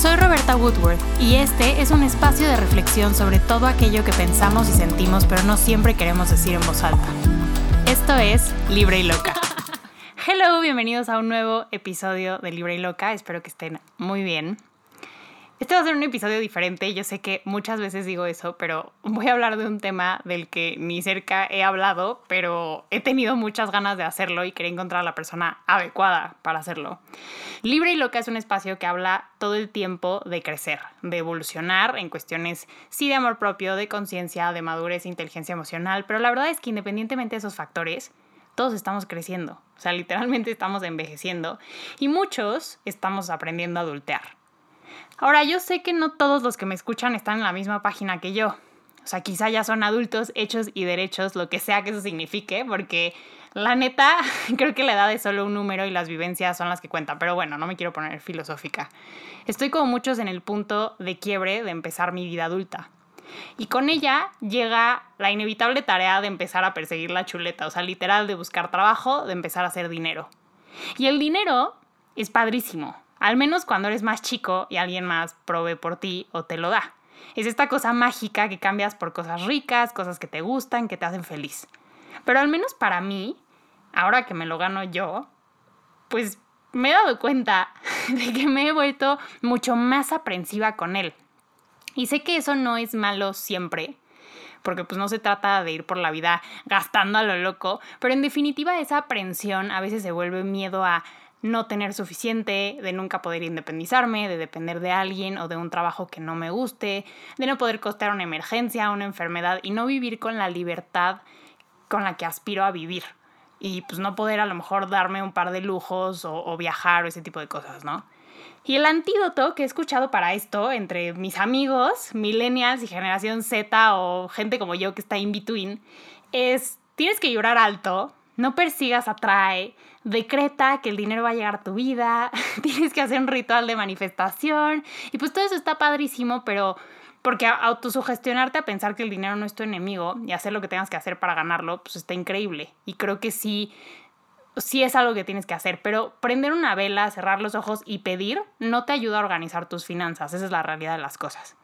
Soy Roberta Woodworth y este es un espacio de reflexión sobre todo aquello que pensamos y sentimos pero no siempre queremos decir en voz alta. Esto es Libre y Loca. Hello, bienvenidos a un nuevo episodio de Libre y Loca, espero que estén muy bien. Este va a ser un episodio diferente, yo sé que muchas veces digo eso, pero voy a hablar de un tema del que ni cerca he hablado, pero he tenido muchas ganas de hacerlo y quería encontrar a la persona adecuada para hacerlo. Libre y Loca es un espacio que habla todo el tiempo de crecer, de evolucionar en cuestiones, sí, de amor propio, de conciencia, de madurez, inteligencia emocional, pero la verdad es que independientemente de esos factores, todos estamos creciendo, o sea, literalmente estamos envejeciendo y muchos estamos aprendiendo a adultear. Ahora, yo sé que no todos los que me escuchan están en la misma página que yo. O sea, quizá ya son adultos, hechos y derechos, lo que sea que eso signifique, porque la neta, creo que la edad es solo un número y las vivencias son las que cuentan. Pero bueno, no me quiero poner filosófica. Estoy como muchos en el punto de quiebre de empezar mi vida adulta. Y con ella llega la inevitable tarea de empezar a perseguir la chuleta, o sea, literal de buscar trabajo, de empezar a hacer dinero. Y el dinero es padrísimo. Al menos cuando eres más chico y alguien más provee por ti o te lo da. Es esta cosa mágica que cambias por cosas ricas, cosas que te gustan, que te hacen feliz. Pero al menos para mí, ahora que me lo gano yo, pues me he dado cuenta de que me he vuelto mucho más aprensiva con él. Y sé que eso no es malo siempre, porque pues no se trata de ir por la vida gastando a lo loco, pero en definitiva esa aprensión a veces se vuelve miedo a no tener suficiente, de nunca poder independizarme, de depender de alguien o de un trabajo que no me guste, de no poder costear una emergencia, una enfermedad y no vivir con la libertad con la que aspiro a vivir. Y pues no poder a lo mejor darme un par de lujos o, viajar o ese tipo de cosas, ¿no? Y el antídoto que he escuchado para esto entre mis amigos, millennials y generación Z o gente como yo que está in between, es tienes que llorar alto, no persigas atrae, decreta que el dinero va a llegar a tu vida, tienes que hacer un ritual de manifestación y pues todo eso está padrísimo, pero porque autosugestionarte a pensar que el dinero no es tu enemigo y hacer lo que tengas que hacer para ganarlo, pues está increíble. Y creo que sí, sí es algo que tienes que hacer, pero prender una vela, cerrar los ojos y pedir no te ayuda a organizar tus finanzas, esa es la realidad de las cosas.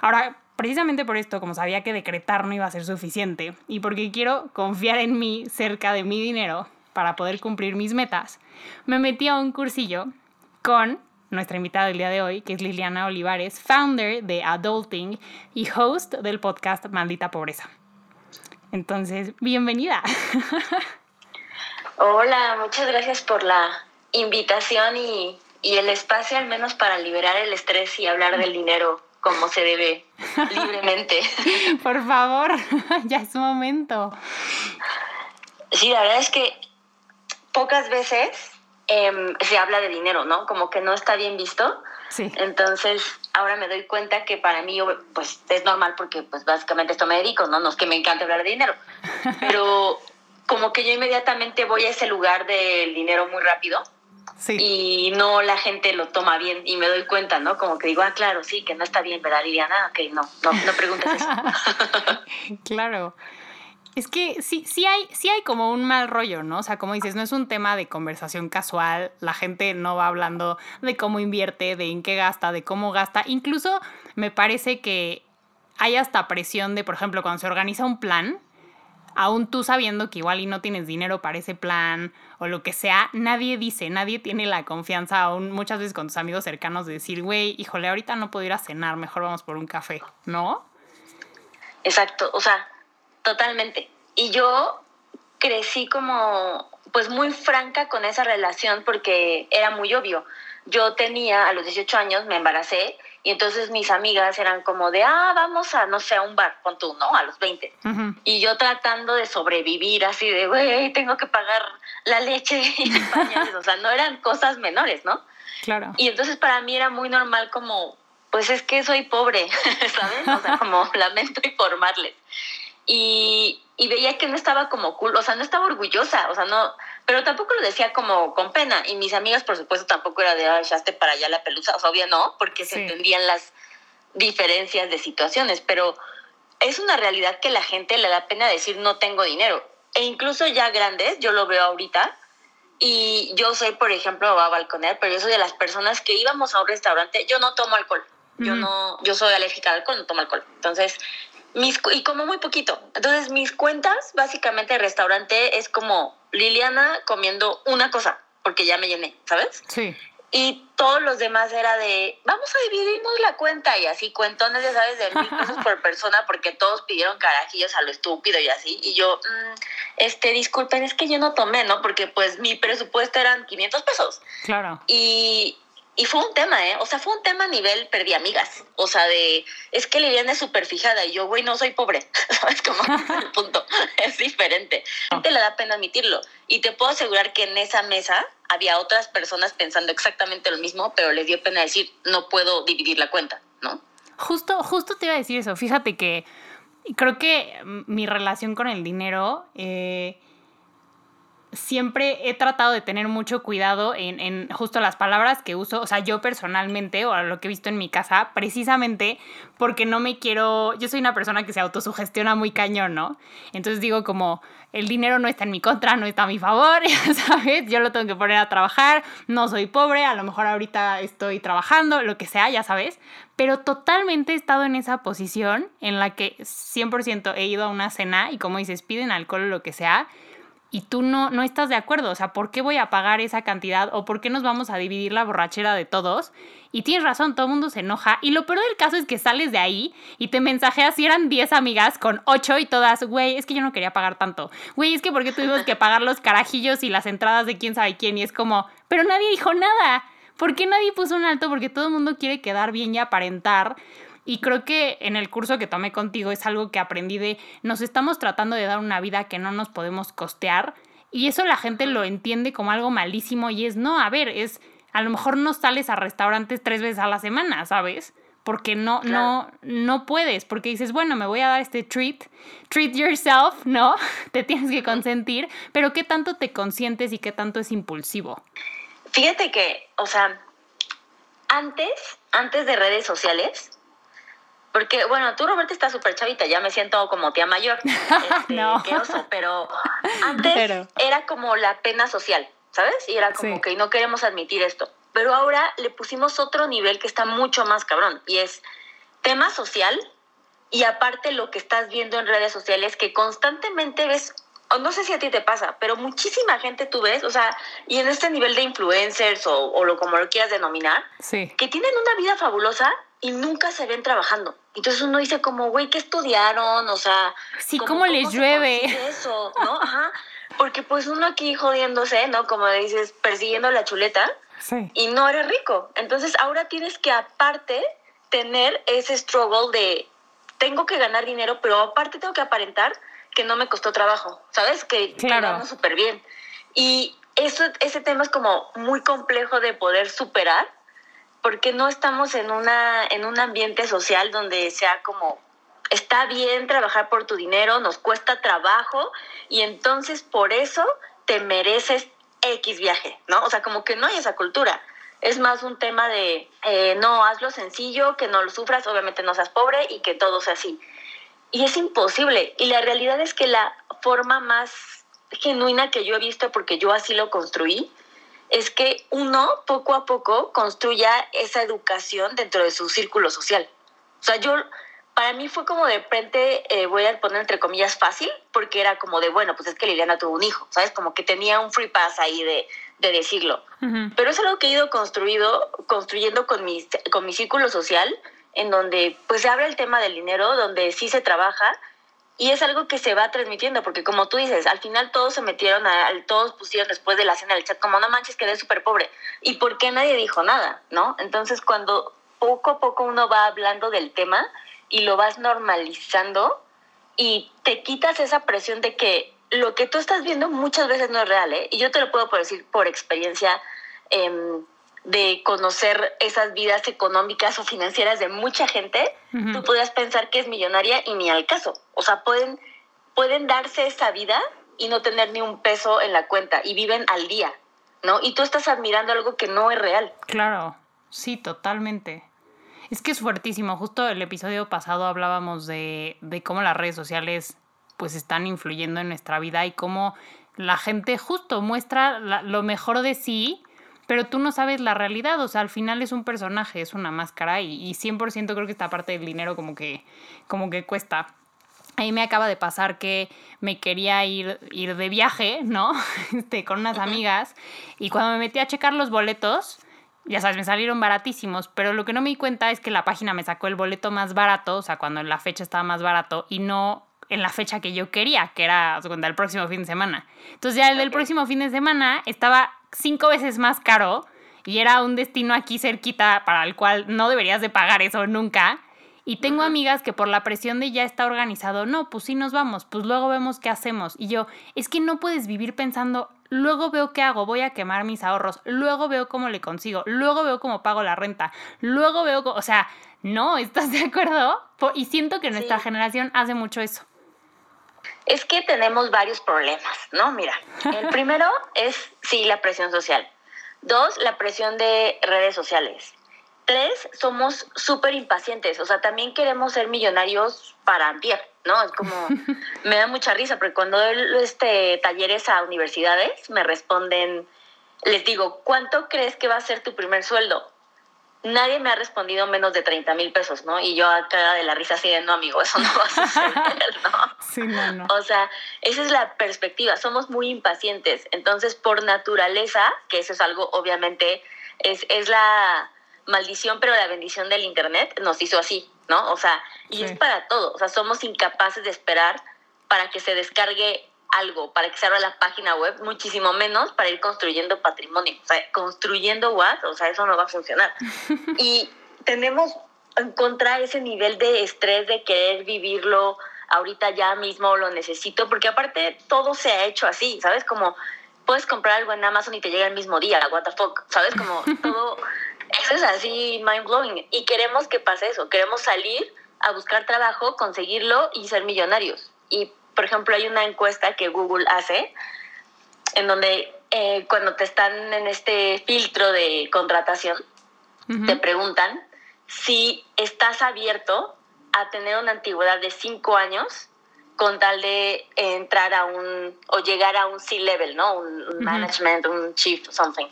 Ahora, precisamente por esto, como sabía que decretar no iba a ser suficiente y porque quiero confiar en mí cerca de mi dinero, para poder cumplir mis metas, me metí a un cursillo con nuestra invitada del día de hoy, que es Liliana Olivares, founder de Adulting y host del podcast Maldita Pobreza. Entonces, bienvenida. Hola, muchas gracias por la invitación y, y el espacio al menos para liberar el estrés y hablar del dinero como se debe libremente. Por favor, ya es momento. Sí, la verdad es que pocas veces em, se habla de dinero, ¿no? Como que no está bien visto. Sí. Entonces, ahora me doy cuenta que para mí, pues, es normal porque, pues, básicamente esto me dedico, ¿no? No es que me encante hablar de dinero, pero como que yo inmediatamente voy a ese lugar del dinero muy rápido. Sí. Y no la gente lo toma bien y me doy cuenta, ¿no? Como que digo, ah, claro, sí, que no está bien, ¿verdad, Liliana? Ok, no, no, no preguntes eso. claro. Es que sí, sí hay, sí hay como un mal rollo, ¿no? O sea, como dices, no es un tema de conversación casual, la gente no va hablando de cómo invierte, de en qué gasta, de cómo gasta. Incluso me parece que hay hasta presión de, por ejemplo, cuando se organiza un plan, aún tú sabiendo que igual y no tienes dinero para ese plan o lo que sea, nadie dice, nadie tiene la confianza, aún muchas veces con tus amigos cercanos, de decir, güey, híjole, ahorita no puedo ir a cenar, mejor vamos por un café, ¿no? Exacto, o sea, Totalmente. Y yo crecí como, pues muy franca con esa relación porque era muy obvio. Yo tenía, a los 18 años me embaracé y entonces mis amigas eran como de, ah, vamos a, no sé, a un bar con tú, ¿no? A los 20. Y yo tratando de sobrevivir así de, güey, tengo que pagar la leche y pañales. o sea, no eran cosas menores, ¿no? Claro. Y entonces para mí era muy normal como, pues es que soy pobre, ¿sabes? O sea, como lamento informarles y, veía que no estaba como cool, o sea, no estaba orgullosa, o sea, no, pero tampoco lo decía como con pena. Y mis amigas, por supuesto, tampoco era de, ay, echaste para allá la pelusa, o sea, obvio no, porque se entendían las diferencias de situaciones, pero es una realidad que la gente le da pena decir no tengo dinero. E incluso ya grandes, yo lo veo ahorita, Y yo soy, por ejemplo, va a balconear, pero yo soy de las personas que íbamos a un restaurante, yo no tomo alcohol. Yo no, yo soy alérgica al alcohol, no tomo alcohol. Entonces, mis, y como muy poquito. Entonces, mis cuentas, básicamente, de restaurante es como Liliana comiendo una cosa, porque ya me llené, ¿sabes? Sí. Y todos los demás era de, vamos a dividirnos la cuenta y así, cuentones, ya sabes, de mil pesos por persona porque todos pidieron carajillos a lo estúpido y así. Y yo, mm, este, disculpen, es que yo no tomé, ¿no? Porque pues mi presupuesto eran 500 pesos. Claro. Y, y fue un tema, ¿eh? O sea, fue un tema a nivel perdí amigas. O sea, de, es que Liliana es súper fijada y yo, güey, no soy pobre. ¿Sabes cómo el punto? Es diferente. A te le da pena admitirlo. Y te puedo asegurar que en esa mesa había otras personas pensando exactamente lo mismo, pero les dio pena decir, no puedo dividir la cuenta, ¿no? Justo, justo te iba a decir eso. Fíjate que creo que mi relación con el dinero... Eh, siempre he tratado de tener mucho cuidado en, en, justo las palabras que uso, o sea, yo personalmente o lo que he visto en mi casa, precisamente porque no me quiero, yo soy una persona que se autosugestiona muy cañón, ¿no? Entonces digo como, el dinero no está en mi contra, no está a mi favor, ¿sabes? Yo lo tengo que poner a trabajar, no soy pobre, a lo mejor ahorita estoy trabajando, lo que sea, ya sabes, pero totalmente he estado en esa posición en la que 100% he ido a una cena y como dices, piden alcohol o lo que sea y tú no, no estás de acuerdo. O sea, ¿por qué voy a pagar esa cantidad? ¿O por qué nos vamos a dividir la borrachera de todos? Y tienes razón, todo el mundo se enoja. Y lo peor del caso es que sales de ahí y te mensajeas si eran 10 amigas con 8 y todas, güey, es que yo no quería pagar tanto. Güey, es que porque tuvimos que pagar los carajillos y las entradas de quién sabe quién. Y es como, pero nadie dijo nada. ¿Por qué nadie puso un alto? Porque todo el mundo quiere quedar bien y aparentar. Y creo que en el curso que tomé contigo es algo que aprendí de nos estamos tratando de dar una vida que no nos podemos costear y eso la gente lo entiende como algo malísimo y es no, a ver, es a lo mejor no sales a restaurantes tres veces a la semana, ¿sabes? Porque no, no, no puedes, porque dices, bueno, me voy a dar este treat, treat yourself, ¿no? Te tienes que consentir, pero ¿qué tanto te consientes y qué tanto es impulsivo? Fíjate que, o sea, antes, antes de redes sociales, porque, bueno, tú, Roberta, estás súper chavita, ya me siento como tía mayor. Este, no. Qué oso, pero antes era como la pena social, ¿sabes? Y era como que no queremos admitir esto. Pero ahora le pusimos otro nivel que está mucho más cabrón, y es tema social, y aparte lo que estás viendo en redes sociales, que constantemente ves no sé si a ti te pasa, pero muchísima gente tú ves, o sea, y en este nivel de influencers o, o lo como lo quieras denominar, que tienen una vida fabulosa y nunca se ven trabajando. Entonces uno dice como, güey, ¿qué estudiaron? O sea... Sí, ¿cómo, les llueve? Eso, ¿no? Ajá. Porque pues uno aquí jodiéndose, ¿no? Como dices, persiguiendo la chuleta. Sí. Y no eres rico. Entonces ahora tienes que aparte tener ese struggle de, tengo que ganar dinero, pero aparte tengo que aparentar que no me costó trabajo, ¿sabes? Que, claro. súper bien. Y eso, ese tema es como muy complejo de poder superar porque no estamos en, una, en un ambiente social donde sea como, está bien trabajar por tu dinero, nos cuesta trabajo y entonces por eso te mereces X viaje, ¿no? O sea, como que no hay esa cultura. Es más un tema de, eh, no, hazlo sencillo, que no lo sufras, obviamente no seas pobre y que todo sea así. Y es imposible. Y la realidad es que la forma más genuina que yo he visto, porque yo así lo construí, es que uno poco a poco construya esa educación dentro de su círculo social. O sea, yo, para mí fue como de frente, eh, voy a poner entre comillas fácil, porque era como de, bueno, pues es que Liliana tuvo un hijo, ¿sabes? Como que tenía un free pass ahí de, de decirlo. Pero es algo que he ido construido, construyendo con mi, con mi círculo social, en donde pues se abre el tema del dinero, donde sí se trabaja, y es algo que se va transmitiendo, porque como tú dices, al final todos se metieron, a, todos pusieron después de la cena del chat como, no manches, quedé súper pobre. ¿Y por qué nadie dijo nada? ¿No? Entonces cuando poco a poco uno va hablando del tema y lo vas normalizando y te quitas esa presión de que lo que tú estás viendo muchas veces no es real, ¿eh? Y yo te lo puedo decir por experiencia. Eh, de conocer esas vidas económicas o financieras de mucha gente, tú podrías pensar que es millonaria y ni al caso. O sea, pueden, pueden darse esa vida y no tener ni un peso en la cuenta y viven al día, ¿no? Y tú estás admirando algo que no es real. Claro, sí, totalmente. Es que es fuertísimo. Justo el episodio pasado hablábamos de, de cómo las redes sociales pues están influyendo en nuestra vida y cómo la gente justo muestra lo mejor de sí, pero tú no sabes la realidad, o sea, al final es un personaje, es una máscara y, y 100% creo que esta parte del dinero como que, como que cuesta. Ahí me acaba de pasar que me quería ir, ir de viaje, ¿no? Este, con unas amigas. Y cuando me metí a checar los boletos, ya sabes, me salieron baratísimos, pero lo que no me di cuenta es que la página me sacó el boleto más barato, o sea, cuando en la fecha estaba más barato, y no en la fecha que yo quería, que era el próximo fin de semana. Entonces ya el del próximo fin de semana estaba cinco veces más caro y era un destino aquí cerquita para el cual no deberías de pagar eso nunca. Y tengo amigas que por la presión de ya está organizado, no, pues sí nos vamos, pues luego vemos qué hacemos. Y yo, es que no puedes vivir pensando, luego veo qué hago, voy a quemar mis ahorros, luego veo cómo le consigo, luego veo cómo pago la renta, luego veo, o sea, no, ¿estás de acuerdo? Y siento que nuestra generación hace mucho eso. Es que tenemos varios problemas, ¿no? Mira, el primero es, sí, la presión social. Dos, la presión de redes sociales. Tres, somos súper impacientes, o sea, también queremos ser millonarios para antier, ¿no? Es como, me da mucha risa, porque cuando doy este, talleres a universidades, me responden, les digo, ¿cuánto crees que va a ser tu primer sueldo? Nadie me ha respondido menos de 30 mil pesos, ¿no? Y yo acá de la risa así de, no, amigo, eso no va a suceder, ¿no? Sí, no, no. O sea, esa es la perspectiva, somos muy impacientes. Entonces, por naturaleza, que eso es algo, obviamente, es, es la maldición, pero la bendición del Internet nos hizo así, ¿no? O sea, y es para todo, o sea, somos incapaces de esperar para que se descargue algo para que se abra la página web, muchísimo menos para ir construyendo patrimonio. O sea, construyendo what, o sea, eso no va a funcionar. y tenemos en contra ese nivel de estrés de querer vivirlo ahorita ya mismo lo necesito, porque aparte todo se ha hecho así, ¿sabes? Como puedes comprar algo en Amazon y te llega el mismo día, what the fuck, ¿sabes? Como todo, eso es así mind blowing. Y queremos que pase eso, queremos salir a buscar trabajo, conseguirlo y ser millonarios. Y por ejemplo, hay una encuesta que Google hace en donde eh, cuando te están en este filtro de contratación, te preguntan si estás abierto a tener una antigüedad de cinco años con tal de entrar a un o llegar a un C-level, ¿no? Un, management, un chief, something.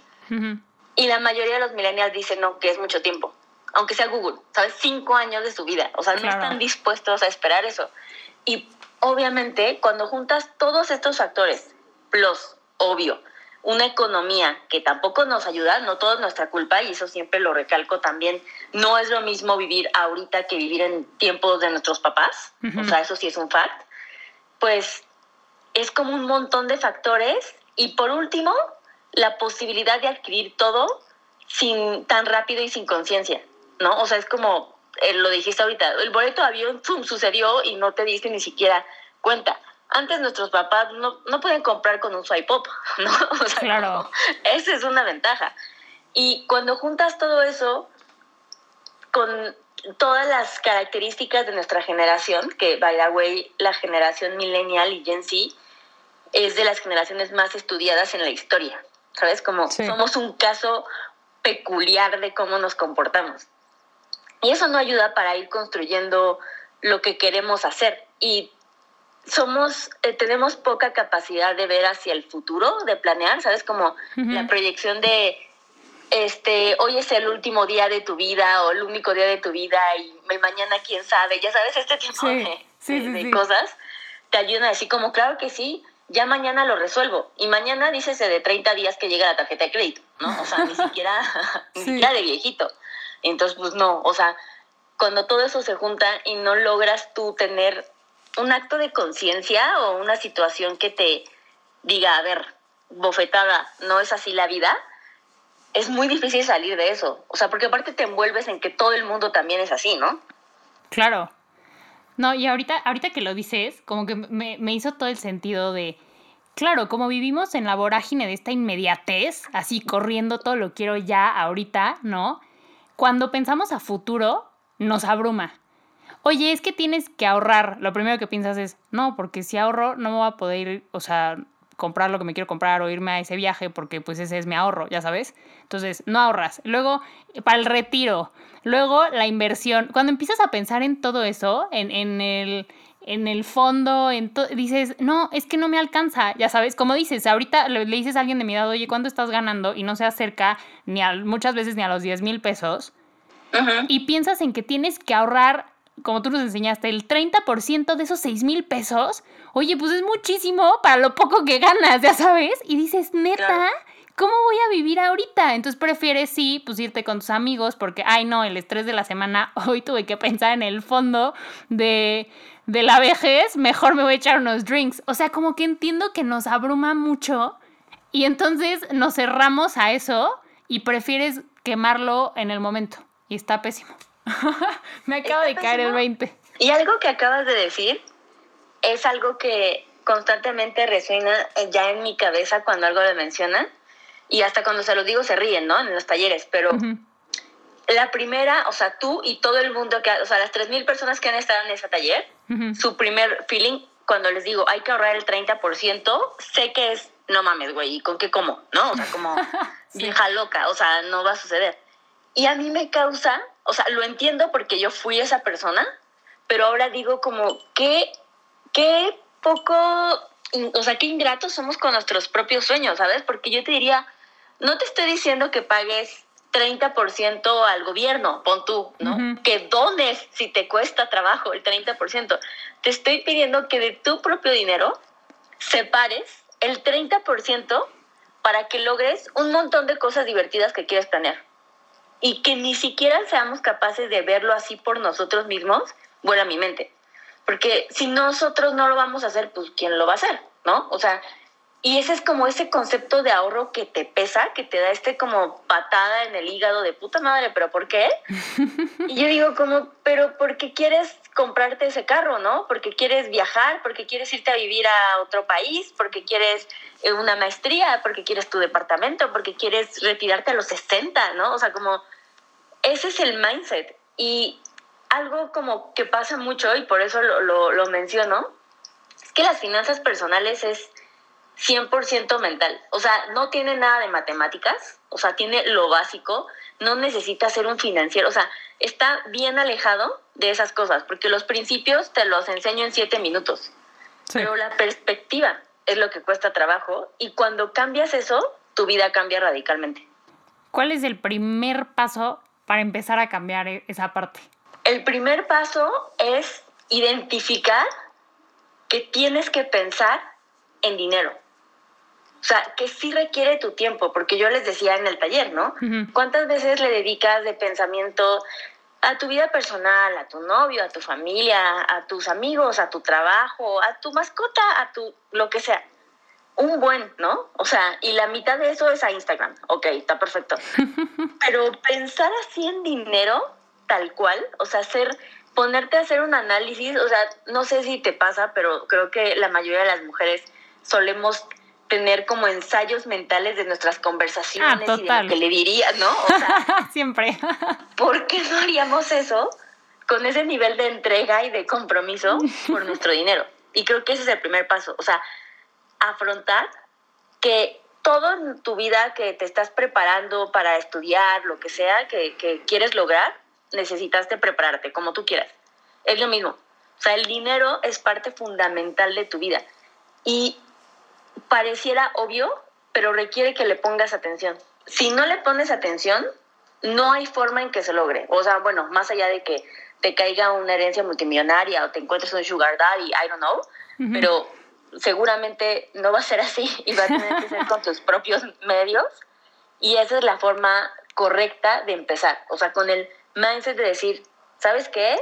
Y la mayoría de los millennials dicen no, que es mucho tiempo, aunque sea Google, ¿sabes? Cinco años de su vida, o sea, no están dispuestos a esperar eso. Y obviamente, cuando juntas todos estos factores, plus, obvio, una economía que tampoco nos ayuda, no todo es nuestra culpa, y eso siempre lo recalco también, no es lo mismo vivir ahorita que vivir en tiempos de nuestros papás, o sea, eso sí es un fact, pues es como un montón de factores, y por último, la posibilidad de adquirir todo sin tan rápido y sin conciencia, ¿no? O sea, es como eh, lo dijiste ahorita, el boleto de avión sucedió y no te diste ni siquiera cuenta. Antes nuestros papás no, no pueden comprar con un swipe up, ¿no? claro. esa es una ventaja. Y cuando juntas todo eso con todas las características de nuestra generación, que by the way, la generación millennial y Gen Z es de las generaciones más estudiadas en la historia. ¿Sabes? Como somos un caso peculiar de cómo nos comportamos. Y eso no ayuda para ir construyendo lo que queremos hacer. Y somos, eh, tenemos poca capacidad de ver hacia el futuro, de planear, ¿sabes? Como la proyección de, este, hoy es el último día de tu vida o el único día de tu vida y mañana quién sabe, ya sabes, este tipo de, cosas te ayudan a decir como, claro que sí, ya mañana lo resuelvo. Y mañana dícese de 30 días que llega la tarjeta de crédito, ¿no? O sea, ni siquiera, ni siquiera de viejito. Entonces, pues no, o sea, cuando todo eso se junta y no logras tú tener un acto de conciencia o una situación que te diga, a ver, bofetada, no es así la vida, es muy difícil salir de eso. O sea, porque aparte te envuelves en que todo el mundo también es así, ¿no? Claro. No, y ahorita, ahorita que lo dices, como que me, me hizo todo el sentido de, claro, como vivimos en la vorágine de esta inmediatez, así corriendo todo lo quiero ya, ahorita, ¿no? Cuando pensamos a futuro, nos abruma. Oye, es que tienes que ahorrar. Lo primero que piensas es, no, porque si ahorro no me voy a poder ir, o sea, comprar lo que me quiero comprar o irme a ese viaje porque pues ese es mi ahorro, ya sabes. Entonces, no ahorras. Luego, para el retiro. Luego, la inversión. Cuando empiezas a pensar en todo eso, en, en el en el fondo, en dices, no, es que no me alcanza, ya sabes, como dices, ahorita le, dices a alguien de mi edad, oye, ¿cuánto estás ganando? Y no se acerca ni a, muchas veces ni a los 10 mil pesos. Y piensas en que tienes que ahorrar, como tú nos enseñaste, el 30% de esos 6 mil pesos. Oye, pues es muchísimo para lo poco que ganas, ya sabes. Y dices, neta. ¿Cómo voy a vivir ahorita? Entonces prefieres sí, pues irte con tus amigos porque, ay no, el estrés de la semana, hoy tuve que pensar en el fondo de, de la vejez, mejor me voy a echar unos drinks. O sea, como que entiendo que nos abruma mucho y entonces nos cerramos a eso y prefieres quemarlo en el momento. Y está pésimo. me acaba de caer el 20. Y algo que acabas de decir es algo que constantemente resuena ya en mi cabeza cuando algo le mencionan y hasta cuando se lo digo se ríen, ¿no? En los talleres, pero la primera, o sea, tú y todo el mundo, que, o sea, las 3.000 personas que han estado en ese taller, su primer feeling, cuando les digo, hay que ahorrar el 30%, sé que es, no mames, güey, ¿y con qué como? ¿No? O sea, como vieja loca, o sea, no va a suceder. Y a mí me causa, o sea, lo entiendo porque yo fui esa persona, pero ahora digo como, qué, qué poco, o sea, qué ingratos somos con nuestros propios sueños, ¿sabes? Porque yo te diría, no te estoy diciendo que pagues 30% al gobierno, pon tú, ¿no? Que dones si te cuesta trabajo el 30%. Te estoy pidiendo que de tu propio dinero separes el 30% para que logres un montón de cosas divertidas que quieres planear. Y que ni siquiera seamos capaces de verlo así por nosotros mismos, vuela mi mente. Porque si nosotros no lo vamos a hacer, pues ¿quién lo va a hacer? ¿No? O sea, y ese es como ese concepto de ahorro que te pesa, que te da este como patada en el hígado de puta madre, pero ¿por qué? Y yo digo como, pero porque quieres comprarte ese carro, ¿no? Porque quieres viajar, porque quieres irte a vivir a otro país, porque quieres eh, una maestría, porque quieres tu departamento, porque quieres retirarte a los 60, ¿no? O sea, como ese es el mindset. Y algo como que pasa mucho, y por eso lo, lo, lo menciono, es que las finanzas personales es 100% mental. O sea, no tiene nada de matemáticas, o sea, tiene lo básico, no necesita ser un financiero, o sea, está bien alejado de esas cosas, porque los principios te los enseño en siete minutos, pero la perspectiva es lo que cuesta trabajo y cuando cambias eso, tu vida cambia radicalmente. ¿Cuál es el primer paso para empezar a cambiar e-, esa parte? El primer paso es identificar que tienes que pensar en dinero. O sea, que sí requiere tu tiempo, porque yo les decía en el taller, ¿no? ¿Cuántas veces le dedicas de pensamiento a tu vida personal, a tu novio, a tu familia, a tus amigos, a tu trabajo, a tu mascota, a tu lo que sea? Un buen, ¿no? O sea, y la mitad de eso es a Instagram. Ok, está perfecto. Pero pensar así en dinero, tal cual, o sea, hacer, ponerte a hacer un análisis, o sea, no sé si te pasa, pero creo que la mayoría de las mujeres solemos tener como ensayos mentales de nuestras conversaciones ah, y de lo que le dirías, ¿no? O sea, Siempre. ¿Por qué no haríamos eso con ese nivel de entrega y de compromiso por nuestro dinero? Y creo que ese es el primer paso, o sea, afrontar que todo en tu vida que te estás preparando para estudiar, lo que sea que, que quieres lograr, necesitaste prepararte, como tú quieras. Es lo mismo. O sea, el dinero es parte fundamental de tu vida. Y pareciera obvio, pero requiere que le pongas atención. Si no le pones atención, no hay forma en que se logre. O sea, bueno, más allá de que te caiga una herencia multimillonaria o te encuentres un sugar daddy, I don't know, pero seguramente no va a ser así y va a tener que ser con tus propios medios. Y esa es la forma correcta de empezar. O sea, con el mindset de decir, ¿sabes qué?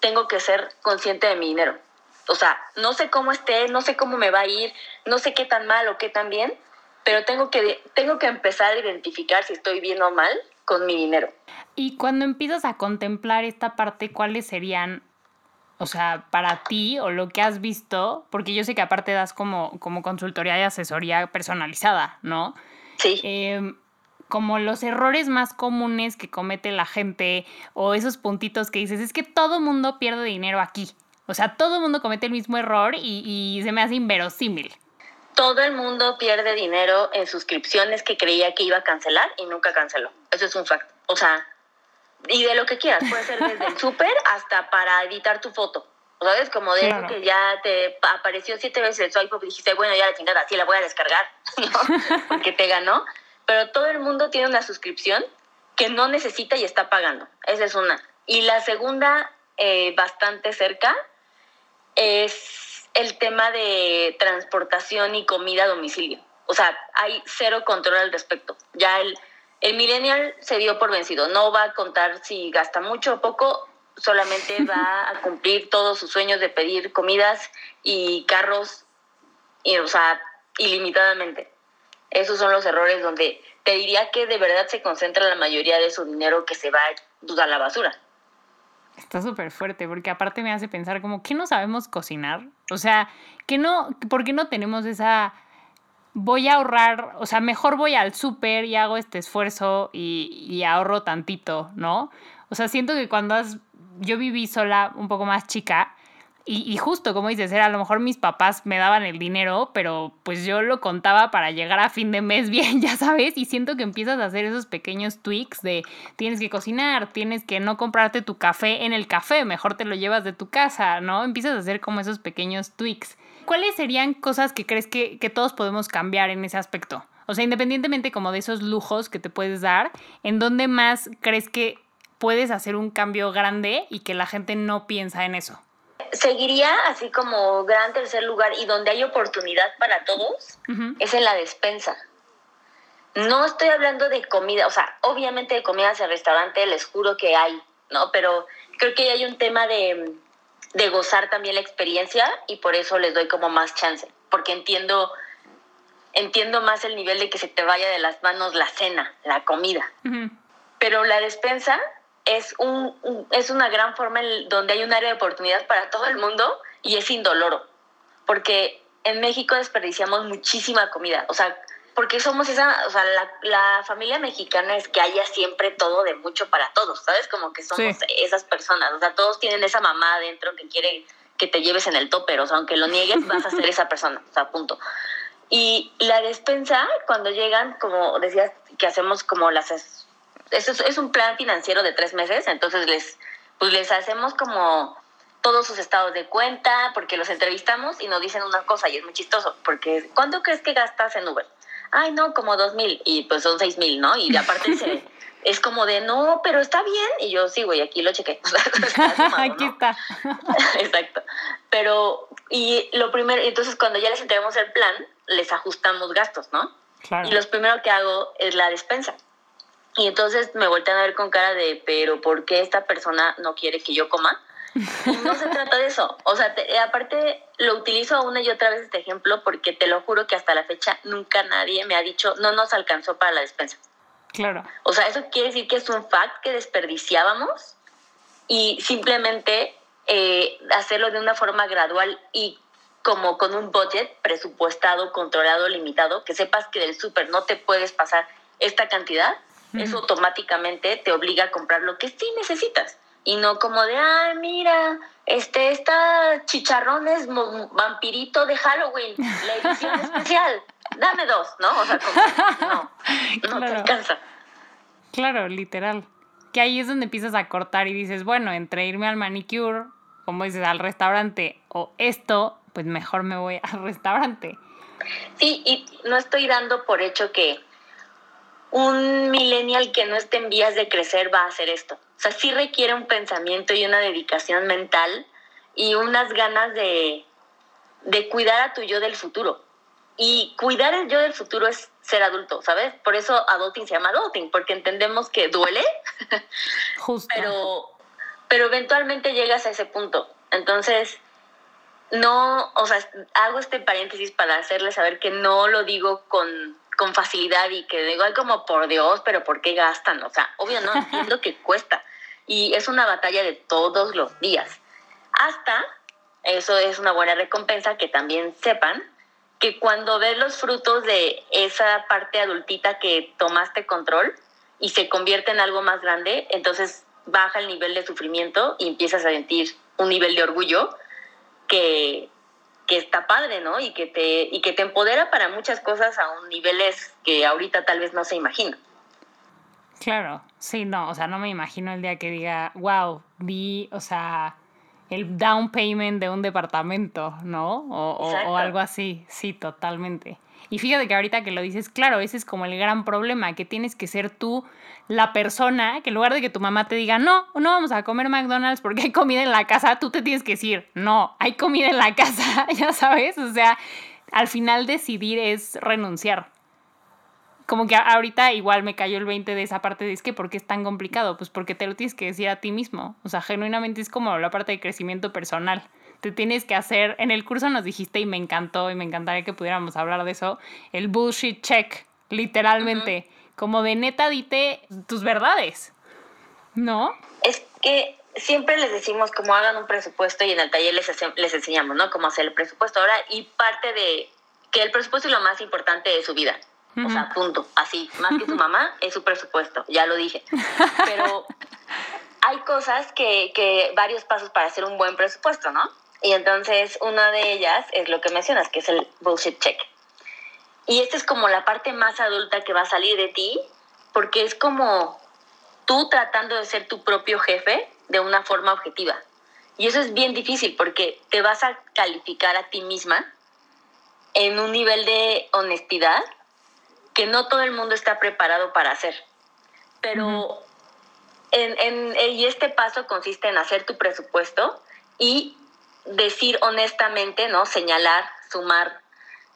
Tengo que ser consciente de mi dinero o sea, no sé cómo esté, no sé cómo me va a ir, no sé qué tan mal o qué tan bien, pero tengo que, tengo que empezar a identificar si estoy bien o mal con mi dinero. Y cuando empiezas a contemplar esta parte, ¿cuáles serían, o sea, para ti o lo que has visto? Porque yo sé que aparte das como, como consultoría y asesoría personalizada, ¿no? Sí. Em, como los errores más comunes que comete la gente o esos puntitos que dices, es que todo mundo pierde dinero aquí. O sea, todo el mundo comete el mismo error y, se me hace inverosímil. Todo el mundo pierde dinero en suscripciones que creía que iba a cancelar y nunca canceló. Eso es un fact. O sea, y de lo que quieras. Puede ser desde el súper hasta para editar tu foto. ¿sabes? Como de eso que ya te apareció siete veces el swipe y dijiste, bueno, ya la chingada, sí la voy a descargar, ¿no? Porque te ganó. Pero todo el mundo tiene una suscripción que no necesita y está pagando. Esa es una. Y la segunda, eh, bastante cerca, es el tema de transportación y comida a domicilio. O sea, hay cero control al respecto. Ya el, el millennial se dio por vencido. No va a contar si gasta mucho o poco, solamente va a cumplir todos sus sueños de pedir comidas y carros, y, o sea, ilimitadamente. Esos son los errores donde te diría que de verdad se concentra la mayoría de su dinero que se va a la basura. Está súper fuerte, porque aparte me hace pensar como, ¿qué no sabemos cocinar? O sea, ¿qué no, ¿por qué no tenemos esa voy a ahorrar, o sea, mejor voy al súper y hago este esfuerzo y, y, ahorro tantito, ¿no? O sea, siento que cuando has, yo viví sola un poco más chica y, justo como dices, era a lo mejor mis papás me daban el dinero, pero pues yo lo contaba para llegar a fin de mes bien, ya sabes, y siento que empiezas a hacer esos pequeños tweaks de tienes que cocinar, tienes que no comprarte tu café en el café, mejor te lo llevas de tu casa, ¿no? Empiezas a hacer como esos pequeños tweaks. ¿Cuáles serían cosas que crees que, que todos podemos cambiar en ese aspecto? O sea, independientemente como de esos lujos que te puedes dar, ¿en dónde más crees que puedes hacer un cambio grande y que la gente no piensa en eso? Seguiría así como gran tercer lugar y donde hay oportunidad para todos es en la despensa. No estoy hablando de comida, o sea, obviamente de comidas en restaurante les juro que hay, ¿no? Pero creo que hay un tema de, de gozar también la experiencia y por eso les doy como más chance, porque entiendo entiendo más el nivel de que se te vaya de las manos la cena, la comida. Pero la despensa es, un, es una gran forma donde hay un área de oportunidad para todo el mundo y es indoloro. Porque en México desperdiciamos muchísima comida. O sea, porque somos esa, o sea, la, la, familia mexicana es que haya siempre todo de mucho para todos, ¿sabes? Como que somos esas personas. O sea, todos tienen esa mamá adentro que quiere que te lleves en el topper. O sea, aunque lo niegues, vas a ser esa persona. O sea, punto. Y la despensa, cuando llegan, como decías, que hacemos como las eso es, un plan financiero de tres meses, entonces les, pues les hacemos como todos sus estados de cuenta, porque los entrevistamos y nos dicen una cosa y es muy chistoso, porque ¿cuánto crees que gastas en Uber? Ay, no, como dos mil, y pues son seis mil, ¿no? Y aparte se, es como de, no, pero está bien, y yo sí, güey, aquí lo chequé. aquí está. Exacto. Pero, y lo primero, entonces cuando ya les entregamos el plan, les ajustamos gastos, ¿no? Claro. Y lo primero que hago es la despensa. Y entonces me voltean a ver con cara de, pero ¿por qué esta persona no quiere que yo coma? Y no se trata de eso. O sea, aparte lo utilizo una y otra vez este ejemplo porque te lo juro que hasta la fecha nunca nadie me ha dicho, no nos alcanzó para la despensa. Claro. O sea, eso quiere decir que es un fact que desperdiciábamos y simplemente eh, hacerlo de una forma gradual y como con un budget presupuestado, controlado, limitado, que sepas que del súper no te puedes pasar esta cantidad eso automáticamente te obliga a comprar lo que sí necesitas. Y no como de, ay, mira, este, esta chicharrón es vampirito de Halloween, la edición especial. Dame dos, ¿no? O sea, como, no, no te alcanza. Claro, literal. Que ahí es donde empiezas a cortar y dices, bueno, entre irme al manicure, como dices, al restaurante o esto, pues mejor me voy al restaurante. Sí, y no estoy dando por hecho que un millennial que no esté en vías de crecer va a hacer esto. O sea, sí requiere un pensamiento y una dedicación mental y unas ganas de, de cuidar a tu yo del futuro. Y cuidar el yo del futuro es ser adulto, ¿sabes? Por eso adulting se llama adulting, porque entendemos que duele, Justo. pero pero eventualmente llegas a ese punto. Entonces, no, o sea, hago este paréntesis para hacerles saber que no lo digo con con facilidad y que digo, ay, como por Dios, pero ¿por qué gastan? O sea, obvio no entiendo que cuesta. Y es una batalla de todos los días. Hasta, eso es una buena recompensa, que también sepan que cuando ves los frutos de esa parte adultita que tomaste control y se convierte en algo más grande, entonces baja el nivel de sufrimiento y empiezas a sentir un nivel de orgullo que que está padre, ¿no? Y que te, y que te empodera para muchas cosas a un niveles que ahorita tal vez no se imagina. Claro, sí, no, o sea, no me imagino el día que diga, wow, vi, o sea, el down payment de un departamento, ¿no? O, o, algo así, sí, totalmente. Y fíjate que ahorita que lo dices, claro, ese es como el gran problema, que tienes que ser tú la persona, que en lugar de que tu mamá te diga, no, no vamos a comer McDonald's porque hay comida en la casa, tú te tienes que decir, no, hay comida en la casa, ya sabes, o sea, al final decidir es renunciar como que ahorita igual me cayó el 20 de esa parte de es que ¿por qué es tan complicado? Pues porque te lo tienes que decir a ti mismo. O sea, genuinamente es como la parte de crecimiento personal. Te tienes que hacer, en el curso nos dijiste y me encantó y me encantaría que pudiéramos hablar de eso, el bullshit check, literalmente. Como de neta, dite tus verdades. ¿No? Es que siempre les decimos cómo hagan un presupuesto y en el taller les, les enseñamos, ¿no? Cómo hacer el presupuesto ahora y parte de que el presupuesto es lo más importante de su vida. O sea, punto. Así, más que su mamá, es su presupuesto, ya lo dije. Pero hay cosas que, que, varios pasos para hacer un buen presupuesto, ¿no? Y entonces una de ellas es lo que mencionas, que es el bullshit check. Y esta es como la parte más adulta que va a salir de ti, porque es como tú tratando de ser tu propio jefe de una forma objetiva. Y eso es bien difícil porque te vas a calificar a ti misma en un nivel de honestidad que no todo el mundo está preparado para hacer. Pero en, y este paso consiste en hacer tu presupuesto y decir honestamente, ¿no? Señalar, sumar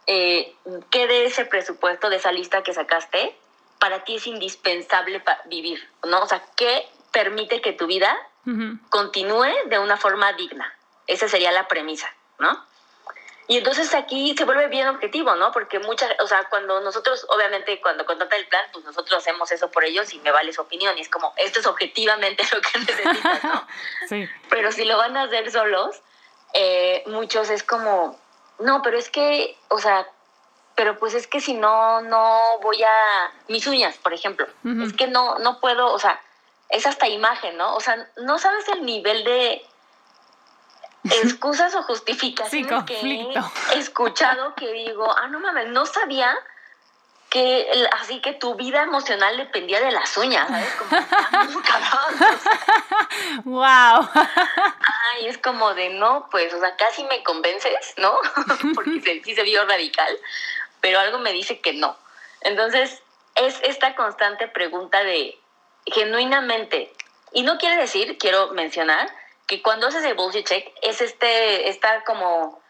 eh, qué de ese presupuesto, de esa lista que sacaste, para ti es indispensable para vivir, ¿no? O sea, ¿qué permite que tu vida continúe de una forma digna? Esa sería la premisa, ¿no? Y entonces aquí se vuelve bien objetivo, ¿no? Porque muchas, o sea, cuando nosotros, obviamente, cuando contrata el plan, pues nosotros hacemos eso por ellos y me vale su opinión. Y es como, esto es objetivamente lo que necesitas, ¿no? sí. Pero si lo van a hacer solos, eh, muchos es como, no, pero es que, o sea, pero pues es que si no, no voy a, mis uñas, por ejemplo, es que no, no puedo, o sea, es hasta imagen, ¿no? O sea, no sabes el nivel de excusas o justificaciones que he escuchado que digo, ah, no mames, no sabía que así que tu vida emocional dependía de las uñas, ¿sabes? Como, cabrón. wow. Ay, es como de no, pues, o sea, casi me convences, ¿no? Porque sí se vio radical, pero algo me dice que no. Entonces, es esta constante pregunta de genuinamente, y no quiere decir, quiero mencionar, que cuando haces el bullshit check es este, esta como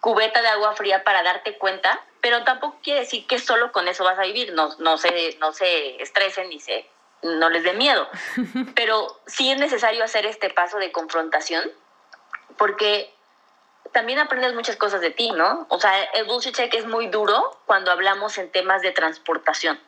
cubeta de agua fría para darte cuenta, pero tampoco quiere decir que solo con eso vas a vivir, no, no, se, no se estresen ni se, no les dé miedo, pero sí es necesario hacer este paso de confrontación porque también aprendes muchas cosas de ti, ¿no? O sea, el bullshit check es muy duro cuando hablamos en temas de transportación,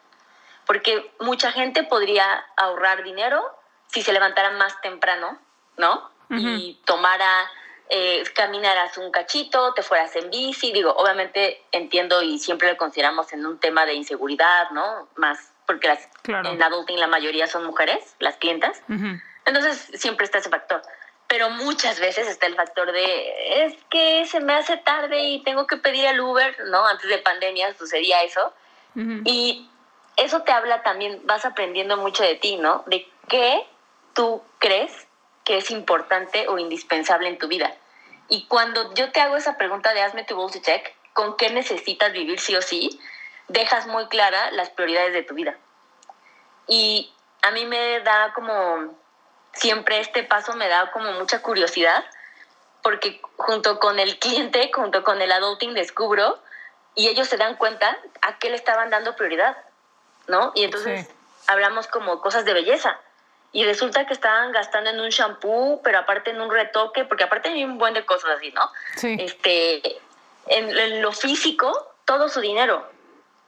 porque mucha gente podría ahorrar dinero si se levantara más temprano, ¿no? y tomara, eh, caminaras un cachito, te fueras en bici. Digo, obviamente entiendo y siempre lo consideramos en un tema de inseguridad, ¿no? Más porque las, en adulting la mayoría son mujeres, las clientas. Entonces siempre está ese factor. Pero muchas veces está el factor de, es que se me hace tarde y tengo que pedir el Uber, ¿no? Antes de pandemia sucedía eso. Y eso te habla también, vas aprendiendo mucho de ti, ¿no? De qué tú crees que es importante o indispensable en tu vida. Y cuando yo te hago esa pregunta de hazme tu bullshit check, ¿con qué necesitas vivir sí o sí? Dejas muy clara las prioridades de tu vida. Y a mí me da como, siempre este paso me da como mucha curiosidad, porque junto con el cliente, junto con el adulting, descubro y ellos se dan cuenta a qué le estaban dando prioridad, ¿no? Y entonces hablamos como cosas de belleza y resulta que estaban gastando en un shampoo, pero aparte en un retoque, porque aparte hay un buen de cosas así, ¿no? Sí. Este, en, lo físico, todo su dinero.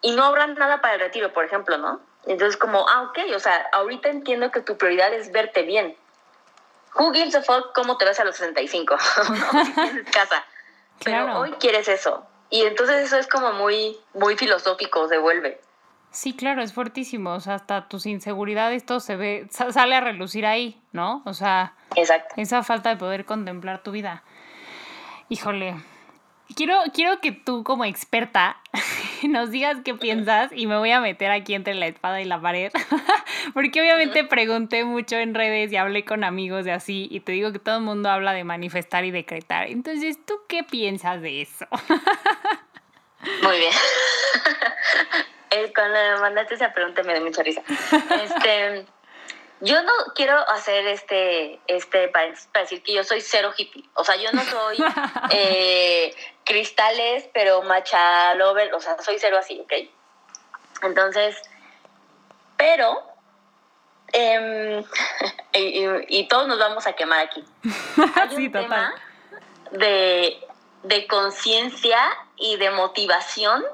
Y no habrá nada para el retiro, por ejemplo, ¿no? Entonces, como, ah, ok, o sea, ahorita entiendo que tu prioridad es verte bien. Who gives a fuck cómo te ves a los 65? ¿no? Si tienes casa. Pero hoy quieres eso. Y entonces eso es como muy, muy filosófico, se vuelve. Sí, claro, es fuertísimo. O sea, hasta tus inseguridades, todo se ve, sale a relucir ahí, ¿no? O sea, esa falta de poder contemplar tu vida. Híjole, quiero, quiero que tú como experta nos digas qué piensas y me voy a meter aquí entre la espada y la pared, porque obviamente pregunté mucho en redes y hablé con amigos de así y te digo que todo el mundo habla de manifestar y decretar. Entonces, ¿tú qué piensas de eso? Muy bien. Cuando me mandaste esa pregunta me dio mucha risa. Este, yo no quiero hacer este, este para, decir que yo soy cero hippie. O sea, yo no soy eh, cristales, pero macha lover. O sea, soy cero así, ¿ok? Entonces, pero em, y, todos nos vamos a quemar aquí. Hay un tema de, de conciencia y de motivación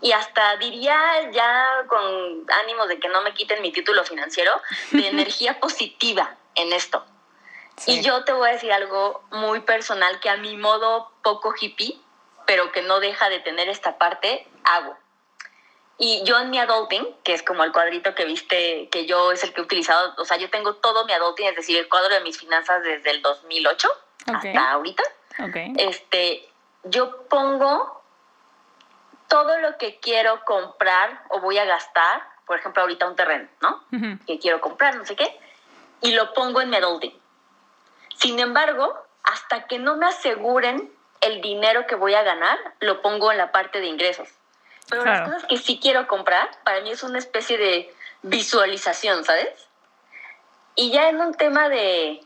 y hasta diría ya con ánimos de que no me quiten mi título financiero, de energía positiva en esto. Y yo te voy a decir algo muy personal que a mi modo poco hippie, pero que no deja de tener esta parte, hago. Y yo en mi adulting, que es como el cuadrito que viste, que yo es el que he utilizado, o sea, yo tengo todo mi adulting, es decir, el cuadro de mis finanzas desde el 2008 hasta ahorita. Este, yo pongo todo lo que quiero comprar o voy a gastar, por ejemplo, ahorita un terreno, ¿no? Que quiero comprar, no sé qué, y lo pongo en mi adulting. Sin embargo, hasta que no me aseguren el dinero que voy a ganar, lo pongo en la parte de ingresos. Pero las cosas que sí quiero comprar, para mí es una especie de visualización, ¿sabes? Y ya en un tema de,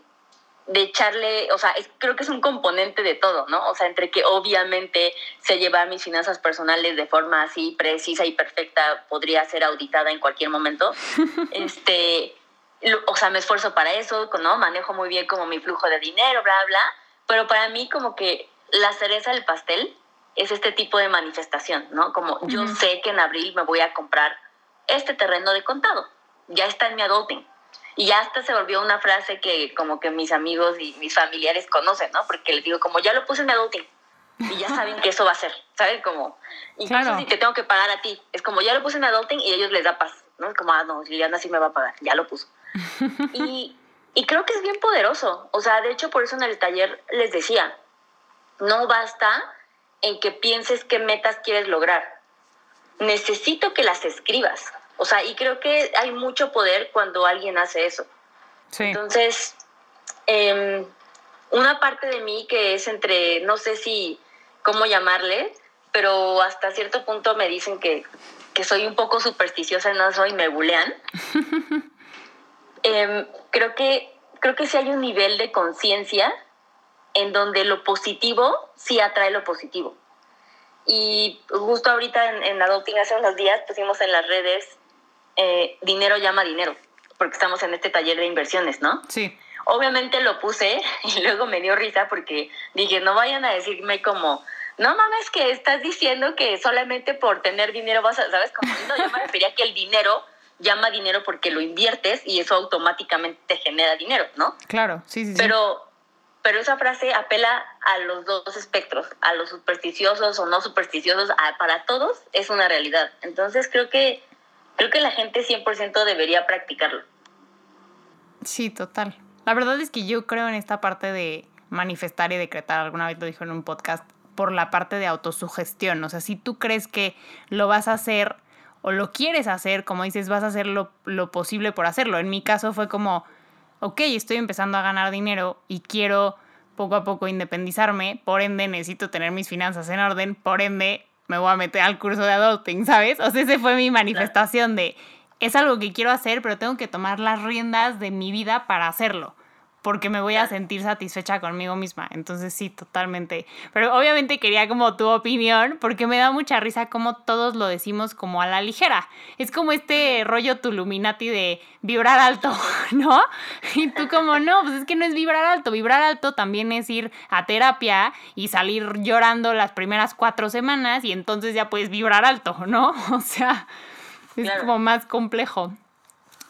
de echarle, o sea, creo que es un componente de todo, ¿no? O sea, entre que obviamente sé llevar mis finanzas personales de forma así precisa y perfecta, podría ser auditada en cualquier momento. este, o sea, me esfuerzo para eso, ¿no? Manejo muy bien como mi flujo de dinero, bla, bla, pero para mí como que la cereza del pastel es este tipo de manifestación, ¿no? Como yo sé que en abril me voy a comprar este terreno de contado, ya está en mi adulting y ya hasta se volvió una frase que como que mis amigos y mis familiares conocen, ¿no? Porque les digo, como ya lo puse en adulting y ya saben que eso va a ser, ¿sabes? Como, incluso si te tengo que pagar a ti, es como ya lo puse en adulting y a ellos les da paz, ¿no? Es como, ah, no, Liliana sí me va a pagar, ya lo puso. y, y creo que es bien poderoso, o sea, de hecho por eso en el taller les decía, no basta en que pienses qué metas quieres lograr, necesito que las escribas. O sea, y creo que hay mucho poder cuando alguien hace eso. Sí. Entonces, em, una parte de mí que es entre, no sé si, cómo llamarle, pero hasta cierto punto me dicen que, que soy un poco supersticiosa, no soy, me bulean. Em, creo, que, creo que sí hay un nivel de conciencia en donde lo positivo sí atrae lo positivo. Y justo ahorita en, en Adopting hace unos días pusimos en las redes eh, dinero llama dinero, porque estamos en este taller de inversiones, ¿no? Sí. Obviamente lo puse y luego me dio risa porque dije, no vayan a decirme como, no mames que estás diciendo que solamente por tener dinero vas a, ¿sabes? Como, no, yo me refería a que el dinero llama dinero porque lo inviertes y eso automáticamente te genera dinero, ¿no? Claro, sí, sí. Pero, pero esa frase apela a los dos espectros, a los supersticiosos o no supersticiosos, para todos es una realidad. Entonces creo que creo que la gente 100% debería practicarlo. Sí, total. La verdad es que yo creo en esta parte de manifestar y decretar, alguna vez lo dijo en un podcast, por la parte de autosugestión. O sea, si tú crees que lo vas a hacer o lo quieres hacer, como dices, vas a hacer lo, lo posible por hacerlo. En mi caso fue como, ok, estoy empezando a ganar dinero y quiero poco a poco independizarme, por ende necesito tener mis finanzas en orden, por ende me voy a meter al curso de adulting, ¿sabes? O sea, ese fue mi manifestación de, es algo que quiero hacer, pero tengo que tomar las riendas de mi vida para hacerlo porque me voy a sentir satisfecha conmigo misma. Entonces sí, totalmente. Pero obviamente quería como tu opinión, porque me da mucha risa como todos lo decimos como a la ligera. Es como este rollo Tuluminati de vibrar alto, ¿no? Y tú como, no, pues es que no es vibrar alto. Vibrar alto también es ir a terapia y salir llorando las primeras cuatro semanas y entonces ya puedes vibrar alto, ¿no? O sea, es como más complejo.